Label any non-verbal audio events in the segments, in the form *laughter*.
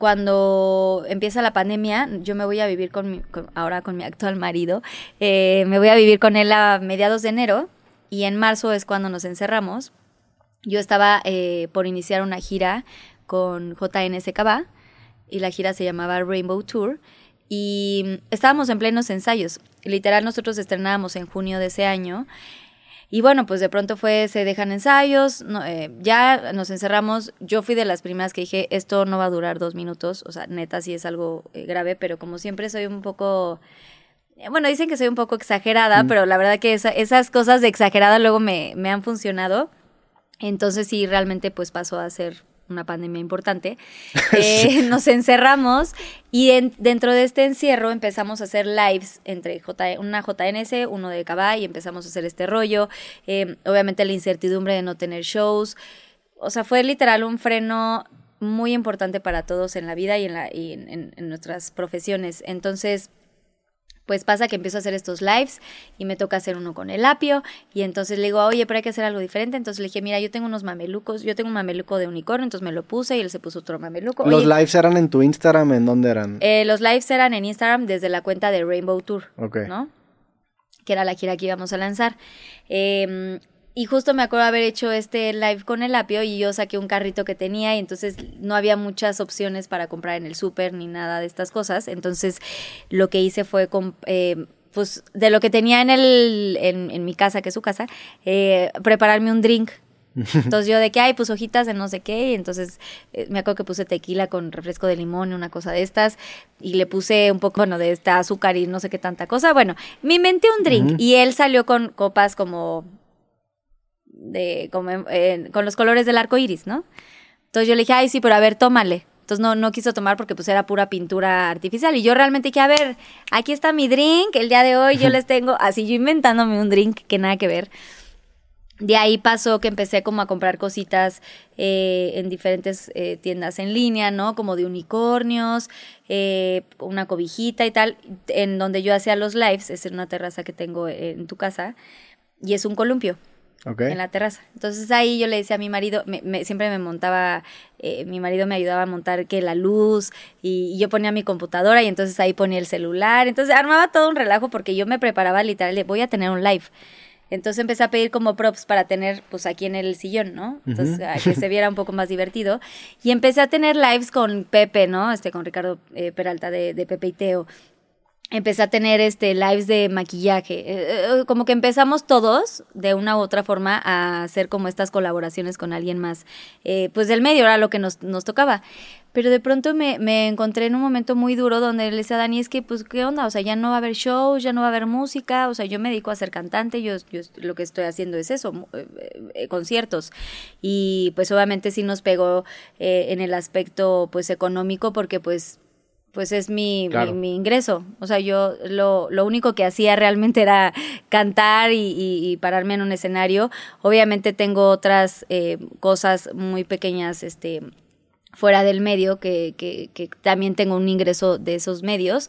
cuando empieza la pandemia, yo me voy a vivir con, mi, ahora con mi actual marido, eh, me voy a vivir con él a mediados de enero y en marzo es cuando nos encerramos. Yo estaba eh, por iniciar una gira con JNSKB y la gira se llamaba Rainbow Tour y estábamos en plenos ensayos. Literal, nosotros estrenábamos en junio de ese año y bueno, pues de pronto fue, se dejan ensayos, eh, ya nos encerramos. Yo fui de las primeras que dije, esto no va a durar dos minutos, o sea, neta sí es algo eh, grave, pero como siempre soy un poco... Eh, bueno, dicen que soy un poco exagerada, mm. pero la verdad que esas cosas de exagerada luego me, me han funcionado. Entonces sí, realmente pues pasó a ser una pandemia importante, *laughs* eh, nos encerramos y dentro de este encierro empezamos a hacer lives entre J, una JNS, uno de Cabá y empezamos a hacer este rollo. Eh, obviamente la incertidumbre de no tener shows. O sea, fue literal un freno muy importante para todos en la vida y en, la, y en nuestras profesiones. Entonces, pues pasa que empiezo a hacer estos lives y me toca hacer uno con el apio y entonces le digo, oye, pero hay que hacer algo diferente. Entonces le dije, mira, yo tengo unos mamelucos, yo tengo un mameluco de unicornio, entonces me lo puse y él se puso otro mameluco. ¿Los lives eran en tu Instagram? ¿En dónde eran? Eh, los lives eran en Instagram desde la cuenta de Rainbow Tour, ¿no? Que era la gira que íbamos a lanzar. Eh, y justo me acuerdo haber hecho este live con el apio y yo saqué un carrito que tenía y entonces no había muchas opciones para comprar en el súper ni nada de estas cosas. Entonces lo que hice fue, eh, pues de lo que tenía en, el, en, mi casa, que es su casa, eh, prepararme un drink. *laughs* Entonces yo de que hay, pues hojitas de no sé qué, y entonces eh, me acuerdo que puse tequila con refresco de limón, una cosa de estas, y le puse un poco, bueno, de esta azúcar y no sé qué tanta cosa. Bueno, me inventé un drink y él salió con copas como de, como, con los colores del arco iris, ¿no? Entonces yo le dije, ay, sí, pero a ver, tómale. Entonces no, no quiso tomar porque pues era pura pintura artificial. Y yo realmente dije, a ver, aquí está mi drink, el día de hoy yo les tengo, así yo inventándome un drink que nada que ver. De ahí pasó que empecé como a comprar cositas eh, en diferentes eh, tiendas en línea, ¿no? Como de unicornios, eh, una cobijita y tal, en donde yo hacía los lives, es en una terraza que tengo en tu casa, y es un columpio en la terraza. Entonces ahí yo le decía a mi marido, me, siempre me montaba, eh, mi marido me ayudaba a montar que la luz y, yo ponía mi computadora y entonces ahí ponía el celular. Entonces armaba todo un relajo porque yo me preparaba literal, voy a tener un live. Entonces empecé a pedir como props para tener pues aquí en el sillón, ¿no? Entonces que se *laughs* viera un poco más divertido. Y empecé a tener lives con Pepe, ¿no? Este, con Ricardo eh, Peralta de, de Pepe y Teo empecé a tener este lives de maquillaje. Eh, eh, como que empezamos todos, de una u otra forma, a hacer como estas colaboraciones con alguien más, eh, pues del medio, era lo que nos, nos tocaba. Pero de pronto me, me, encontré en un momento muy duro donde le decía a Dani, es que, pues, ¿qué onda? O sea, ya no va a haber shows, ya no va a haber música, o sea, yo me dedico a ser cantante, yo, yo lo que estoy haciendo es eso, conciertos. Y pues obviamente sí nos pegó en el aspecto, pues, económico, porque pues pues es mi, mi, ingreso. O sea, yo lo, lo, único que hacía realmente era cantar y, y, pararme en un escenario. Obviamente tengo otras eh, cosas muy pequeñas, este fuera del medio que, que, que también tengo un ingreso de esos medios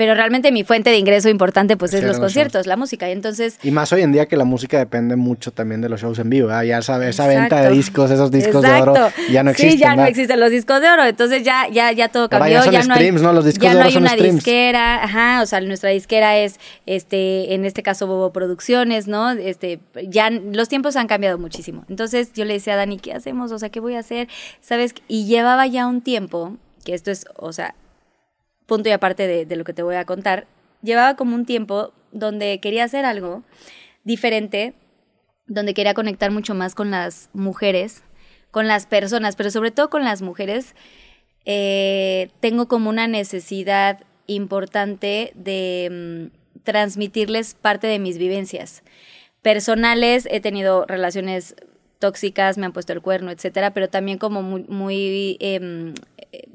pero realmente mi fuente de ingreso importante pues es los conciertos, la música. Y entonces... Y más hoy en día que la música depende mucho también de los shows en vivo, ya sabes, esa venta de discos, esos discos de oro ya no existen. Sí, ya no existen los discos de oro, entonces ya, ya, ya todo cambió. ya, no hay, ¿no? Los discos ya no hay una disquera, ajá, o sea, nuestra disquera es, este, en este caso Bobo Producciones, ¿no? Este, ya los tiempos han cambiado muchísimo. Entonces yo le decía a Dani, ¿qué hacemos? O sea, ¿qué voy a hacer? ¿Sabes? Y llevaba ya un tiempo, que esto es, o sea, punto y aparte de, lo que te voy a contar, llevaba como un tiempo donde quería hacer algo diferente, donde quería conectar mucho más con las mujeres, con las personas, pero sobre todo con las mujeres. Eh, tengo como una necesidad importante de mm, transmitirles parte de mis vivencias personales. He tenido relaciones tóxicas, me han puesto el cuerno, etcétera, pero también como muy, em,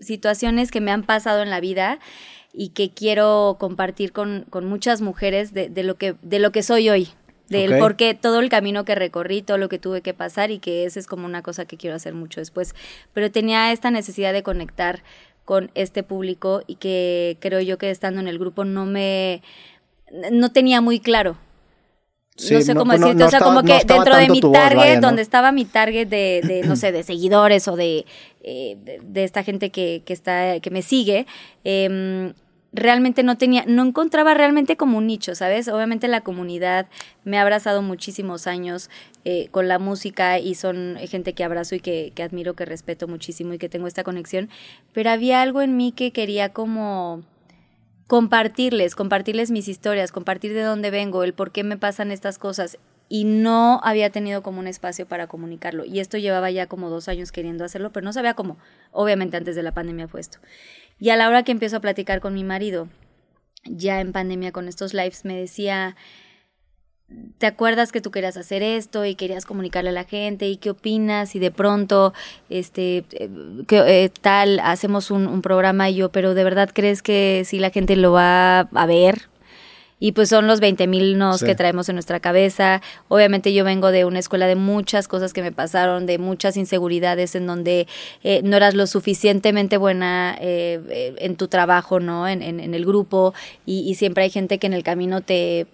situaciones que me han pasado en la vida y que quiero compartir con, muchas mujeres de, lo que, de lo que soy hoy, del por qué todo el camino que recorrí, todo lo que tuve que pasar y que esa es como una cosa que quiero hacer mucho después. Pero tenía esta necesidad de conectar con este público y que creo yo que estando en el grupo no me no tenía muy claro no sé cómo decirte, o sea, como que dentro de mi target, donde estaba mi target de, no sé, de seguidores o de, eh, de, esta gente que, que, está, que me sigue, eh, realmente no tenía, no encontraba realmente como un nicho, ¿sabes? Obviamente la comunidad me ha abrazado muchísimos años eh, con la música y son gente que abrazo y que, que, admiro, que respeto muchísimo y que tengo esta conexión, pero había algo en mí que quería como compartirles, compartirles mis historias, compartir de dónde vengo, el por qué me pasan estas cosas y no había tenido como un espacio para comunicarlo. Y esto llevaba ya como dos años queriendo hacerlo, pero no sabía cómo. Obviamente antes de la pandemia fue esto. Y a la hora que empiezo a platicar con mi marido, ya en pandemia con estos lives, me decía, ¿te acuerdas que tú querías hacer esto y querías comunicarle a la gente? ¿Y qué opinas? Y de pronto, este, eh, ¿qué, eh, tal, hacemos un, un programa y yo, pero ¿de verdad crees que si la gente lo va a ver? y pues son los 20 mil nos que traemos en nuestra cabeza. Obviamente yo vengo de una escuela de muchas cosas que me pasaron, de muchas inseguridades en donde eh, no eras lo suficientemente buena eh, en tu trabajo, ¿no? En, en, el grupo y, y siempre hay gente que en el camino te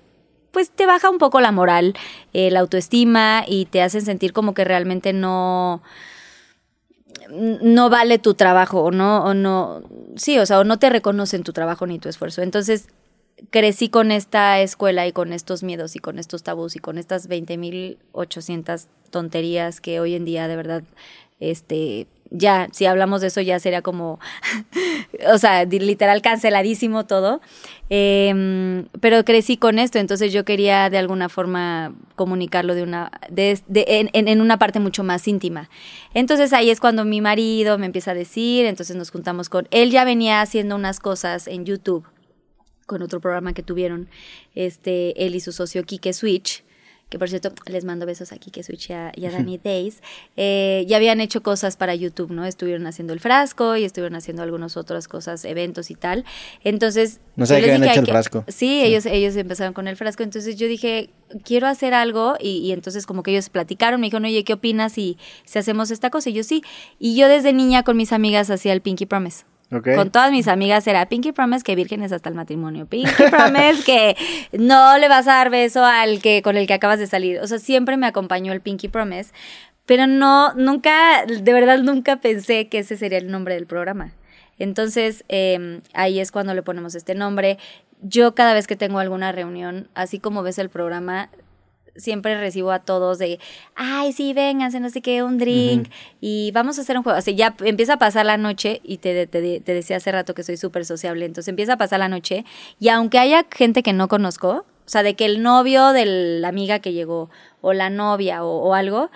pues te baja un poco la moral, la autoestima y te hacen sentir como que realmente no no vale tu trabajo o no o no sí, o sea, o no te reconocen tu trabajo ni tu esfuerzo. Entonces, crecí con esta escuela y con estos miedos y con estos tabús y con estas 20.800 tonterías que hoy en día de verdad, este, ya, si hablamos de eso ya sería como, *laughs* o sea, literal canceladísimo todo. Em, pero crecí con esto, entonces yo quería de alguna forma comunicarlo de una, de, en, en, una parte mucho más íntima. Entonces ahí es cuando mi marido me empieza a decir, entonces nos juntamos con, él ya venía haciendo unas cosas en YouTube con otro programa que tuvieron, este, él y su socio Kike Switch, que por cierto les mando besos a Kike Switch y a, Danny Days, eh, ya habían hecho cosas para YouTube, ¿no? Estuvieron haciendo el frasco y estuvieron haciendo algunas otras cosas, eventos y tal. Entonces... No sé qué habían hecho el frasco. Sí, Ellos, ellos empezaron con el frasco, entonces yo dije, quiero hacer algo y, entonces como que ellos platicaron, me dijeron, oye, ¿qué opinas si, si hacemos esta cosa? Y yo sí. Y yo desde niña con mis amigas hacía el Pinky Promise. Con todas mis amigas era Pinky Promise que vírgenes hasta el matrimonio. Pinky Promise que no le vas a dar beso al que con el que acabas de salir. O sea, siempre me acompañó el Pinky Promise, pero no, nunca, de verdad nunca pensé que ese sería el nombre del programa. Entonces, em, ahí es cuando le ponemos este nombre. Yo cada vez que tengo alguna reunión, así como ves el programa, siempre recibo a todos de, ay, sí, vénganse, no sé qué, un drink, y vamos a hacer un juego. Así ya empieza a pasar la noche, y te, te, te decía hace rato que soy súper sociable, entonces empieza a pasar la noche, y aunque haya gente que no conozco, o sea, de que el novio de la amiga que llegó, o la novia, o, o algo,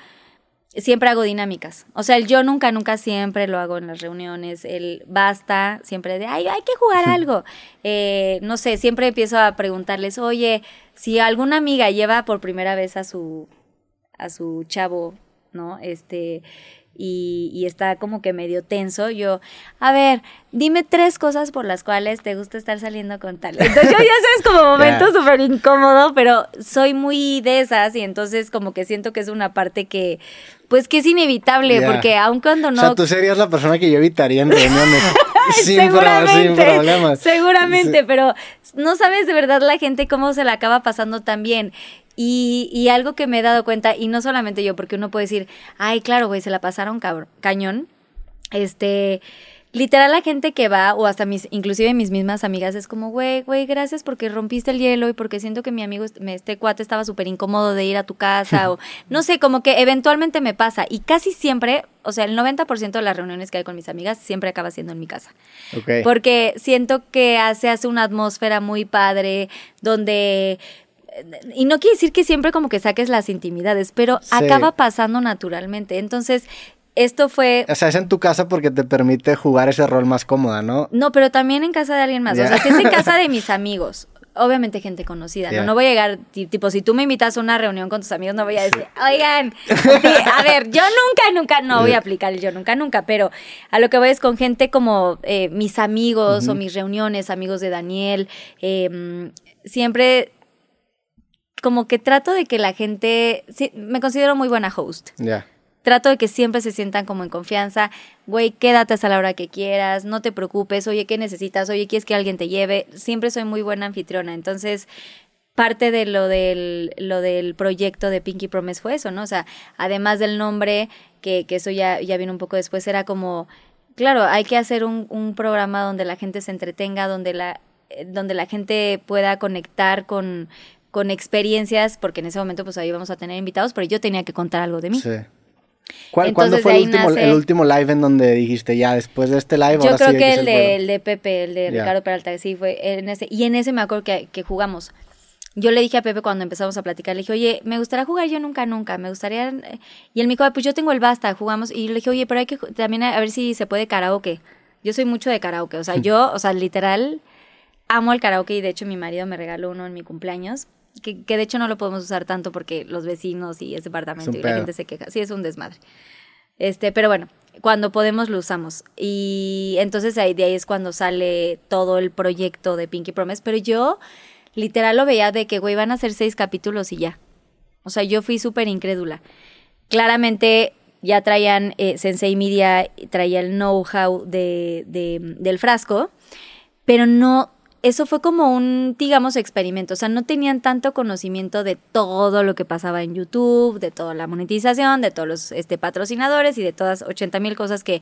siempre hago dinámicas. O sea, el yo nunca, nunca siempre lo hago en las reuniones. El basta, siempre de, ay, hay que jugar algo. Eh, no sé, siempre empiezo a preguntarles, oye, si alguna amiga lleva por primera vez a su, a su chavo, ¿no? Este, y, y, está como que medio tenso, yo, a ver, dime tres cosas por las cuales te gusta estar saliendo con tal. Entonces yo ya sabes como *laughs* momento súper incómodo, pero soy muy de esas y entonces como que siento que es una parte que, pues que es inevitable, porque aun cuando no... O sea, tú serías la persona que yo evitaría en reuniones. *laughs* *laughs* sin, seguramente, problemas. Seguramente, pero no sabes de verdad la gente cómo se la acaba pasando tan bien. Y, y, algo que me he dado cuenta, y no solamente yo, porque uno puede decir, ay, claro, güey, se la pasaron cañón. Este, literal la gente que va, o hasta mis, inclusive mis mismas amigas, es como, güey, güey, gracias porque rompiste el hielo y porque siento que mi amigo, este cuate estaba súper incómodo de ir a tu casa, o *laughs* no sé, como que eventualmente me pasa. Y casi siempre, o sea, el 90% de las reuniones que hay con mis amigas siempre acaba siendo en mi casa. Porque siento que se hace una atmósfera muy padre, donde y no quiere decir que siempre como que saques las intimidades, pero acaba pasando naturalmente. Entonces, esto fue... O sea, es en tu casa porque te permite jugar ese rol más cómoda, ¿no? No, pero también en casa de alguien más. O sea, si es en casa de *laughs* mis amigos, obviamente gente conocida, ¿no? No voy a llegar, tipo, si tú me invitas a una reunión con tus amigos, no voy a decir, oigan, a ver, yo nunca, nunca, no voy a aplicar el yo nunca, nunca, pero a lo que voy es con gente como eh, mis amigos o mis reuniones, amigos de Daniel, eh, siempre como que trato de que la gente, sí, me considero muy buena host. Ya. Trato de que siempre se sientan como en confianza. Güey, quédate hasta la hora que quieras, no te preocupes. Oye, ¿qué necesitas? Oye, ¿quieres que alguien te lleve? Siempre soy muy buena anfitriona. Entonces, parte de lo del, lo del proyecto de Pinky Promise fue eso, ¿no? O sea, además del nombre, que, que eso ya, ya vino un poco después, era como, claro, hay que hacer un, un programa donde la gente se entretenga, donde la, donde la gente pueda conectar con, con experiencias, porque en ese momento pues ahí vamos a tener invitados, pero yo tenía que contar algo de mí. Sí. ¿Cuándo fue el último, el último, live en donde dijiste ya después de este live? Yo creo que, el, de, el de Pepe, el de Ricardo Peralta, sí fue en ese. Y en ese me acuerdo que, que jugamos yo le dije a Pepe cuando empezamos a platicar, le dije, oye, me gustaría jugar yo nunca, nunca, me gustaría... Y él me dijo, pues yo tengo el basta, jugamos. Y le dije, oye, pero hay que también a ver si se puede karaoke. Yo soy mucho de karaoke, o sea, *laughs* yo, o sea, literal, amo el karaoke y de hecho mi marido me regaló uno en mi cumpleaños. Que, que de hecho no lo podemos usar tanto porque los vecinos y ese departamento y la gente se queja. Sí, es un desmadre. Este, pero bueno, cuando podemos lo usamos. Y entonces ahí, de ahí es cuando sale todo el proyecto de Pinky Promise. Pero yo literal lo veía de que, güey, van a ser seis capítulos y ya. O sea, yo fui súper incrédula. Claramente ya traían, eh, Sensei Media traía el know-how de, de, del frasco, pero no, eso fue como un, digamos, experimento. O sea, no tenían tanto conocimiento de todo lo que pasaba en YouTube, de toda la monetización, de todos los este, patrocinadores y de todas 80 mil cosas que,